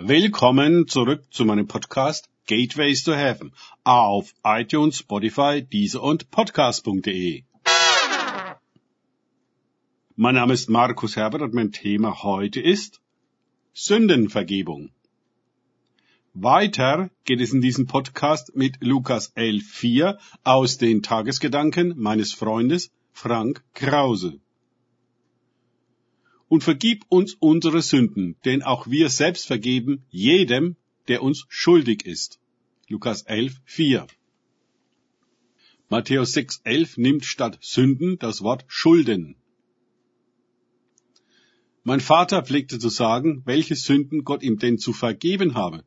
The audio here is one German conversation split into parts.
Willkommen zurück zu meinem Podcast Gateways to Heaven auf iTunes, Spotify, Deezer und Podcast.de. Mein Name ist Markus Herbert und mein Thema heute ist Sündenvergebung. Weiter geht es in diesem Podcast mit Lukas 11.4 aus den Tagesgedanken meines Freundes Frank Krause und vergib uns unsere Sünden, denn auch wir selbst vergeben jedem, der uns schuldig ist. Lukas 11, 4. Matthäus 6, 11 nimmt statt Sünden das Wort Schulden. Mein Vater pflegte zu sagen, welche Sünden Gott ihm denn zu vergeben habe.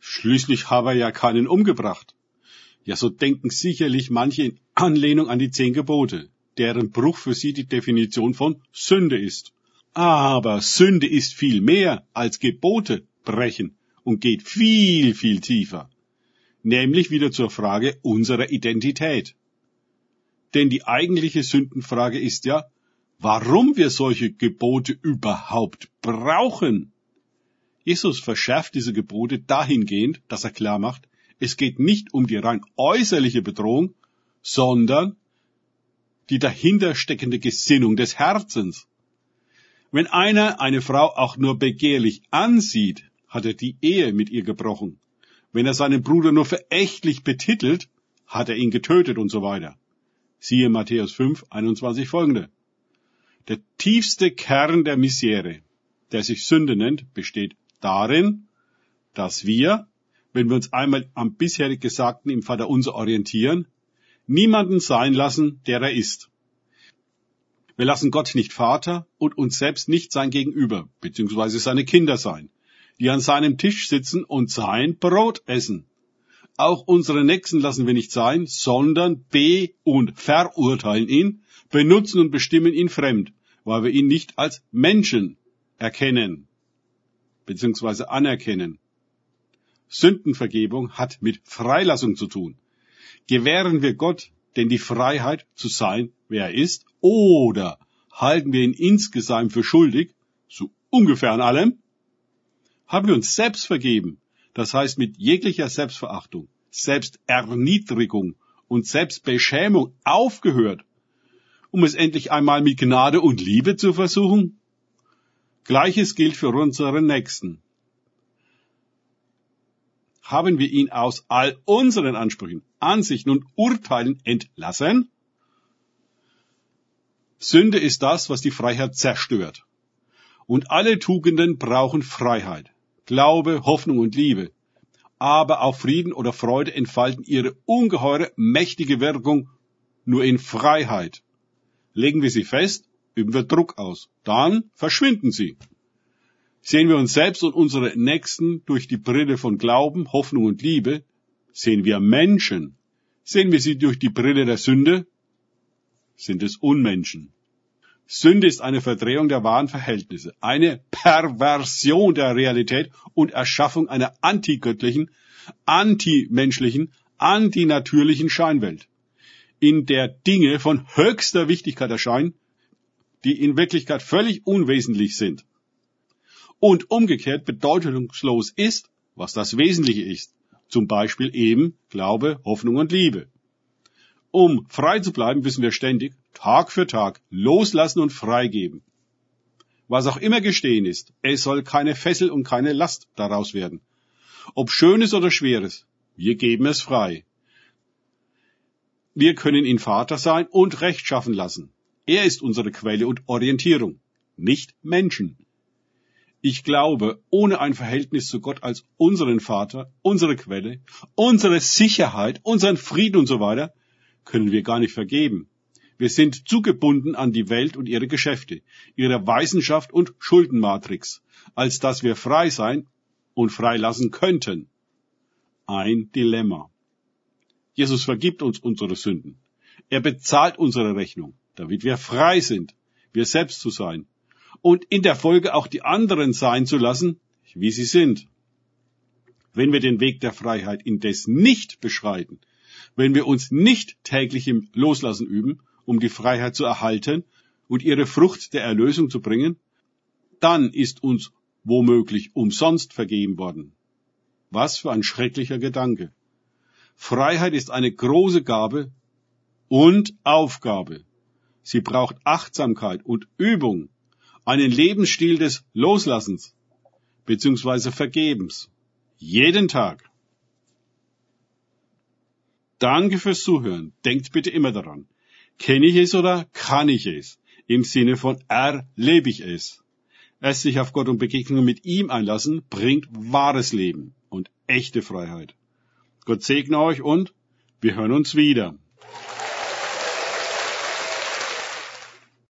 Schließlich habe er ja keinen umgebracht. Ja, so denken sicherlich manche in Anlehnung an die zehn Gebote, deren Bruch für sie die Definition von Sünde ist. Aber Sünde ist viel mehr als Gebote brechen und geht viel, viel tiefer. Nämlich wieder zur Frage unserer Identität. Denn die eigentliche Sündenfrage ist ja, warum wir solche Gebote überhaupt brauchen. Jesus verschärft diese Gebote dahingehend, dass er klar macht, es geht nicht um die rein äußerliche Bedrohung, sondern die dahinter steckende Gesinnung des Herzens. Wenn einer eine Frau auch nur begehrlich ansieht, hat er die Ehe mit ihr gebrochen. Wenn er seinen Bruder nur verächtlich betitelt, hat er ihn getötet und so weiter. Siehe Matthäus 5, 21 folgende. Der tiefste Kern der Misere, der sich Sünde nennt, besteht darin, dass wir, wenn wir uns einmal am bisherig Gesagten im Vater unser orientieren, niemanden sein lassen, der er ist. Wir lassen Gott nicht Vater und uns selbst nicht sein Gegenüber, beziehungsweise seine Kinder sein, die an seinem Tisch sitzen und sein Brot essen. Auch unsere Nächsten lassen wir nicht sein, sondern be- und verurteilen ihn, benutzen und bestimmen ihn fremd, weil wir ihn nicht als Menschen erkennen, beziehungsweise anerkennen. Sündenvergebung hat mit Freilassung zu tun. Gewähren wir Gott denn die Freiheit zu sein, wer er ist, oder halten wir ihn insgesamt für schuldig, so ungefähr an allem? Haben wir uns selbst vergeben, das heißt mit jeglicher Selbstverachtung, Selbsterniedrigung und Selbstbeschämung aufgehört, um es endlich einmal mit Gnade und Liebe zu versuchen? Gleiches gilt für unseren Nächsten haben wir ihn aus all unseren Ansprüchen, Ansichten und Urteilen entlassen? Sünde ist das, was die Freiheit zerstört. Und alle Tugenden brauchen Freiheit, Glaube, Hoffnung und Liebe. Aber auch Frieden oder Freude entfalten ihre ungeheure, mächtige Wirkung nur in Freiheit. Legen wir sie fest, üben wir Druck aus. Dann verschwinden sie. Sehen wir uns selbst und unsere Nächsten durch die Brille von Glauben, Hoffnung und Liebe, sehen wir Menschen. Sehen wir sie durch die Brille der Sünde, sind es Unmenschen. Sünde ist eine Verdrehung der wahren Verhältnisse, eine Perversion der Realität und Erschaffung einer antigöttlichen, antimenschlichen, antinatürlichen Scheinwelt, in der Dinge von höchster Wichtigkeit erscheinen, die in Wirklichkeit völlig unwesentlich sind und umgekehrt bedeutungslos ist, was das Wesentliche ist. Zum Beispiel eben Glaube, Hoffnung und Liebe. Um frei zu bleiben, müssen wir ständig, Tag für Tag, loslassen und freigeben. Was auch immer gestehen ist, es soll keine Fessel und keine Last daraus werden. Ob Schönes oder Schweres, wir geben es frei. Wir können ihn Vater sein und Recht schaffen lassen. Er ist unsere Quelle und Orientierung, nicht Menschen. Ich glaube, ohne ein Verhältnis zu Gott als unseren Vater, unsere Quelle, unsere Sicherheit, unseren Frieden und so weiter, können wir gar nicht vergeben. Wir sind zugebunden an die Welt und ihre Geschäfte, ihre Weisenschaft und Schuldenmatrix, als dass wir frei sein und freilassen könnten. Ein Dilemma. Jesus vergibt uns unsere Sünden. Er bezahlt unsere Rechnung, damit wir frei sind, wir selbst zu sein, und in der Folge auch die anderen sein zu lassen, wie sie sind. Wenn wir den Weg der Freiheit indes nicht beschreiten, wenn wir uns nicht täglich im Loslassen üben, um die Freiheit zu erhalten und ihre Frucht der Erlösung zu bringen, dann ist uns womöglich umsonst vergeben worden. Was für ein schrecklicher Gedanke. Freiheit ist eine große Gabe und Aufgabe. Sie braucht Achtsamkeit und Übung, einen Lebensstil des Loslassens bzw. Vergebens. Jeden Tag. Danke fürs Zuhören. Denkt bitte immer daran. Kenne ich es oder kann ich es? Im Sinne von erlebe ich es. Es sich auf Gott und Begegnungen mit ihm einlassen, bringt wahres Leben und echte Freiheit. Gott segne euch und wir hören uns wieder.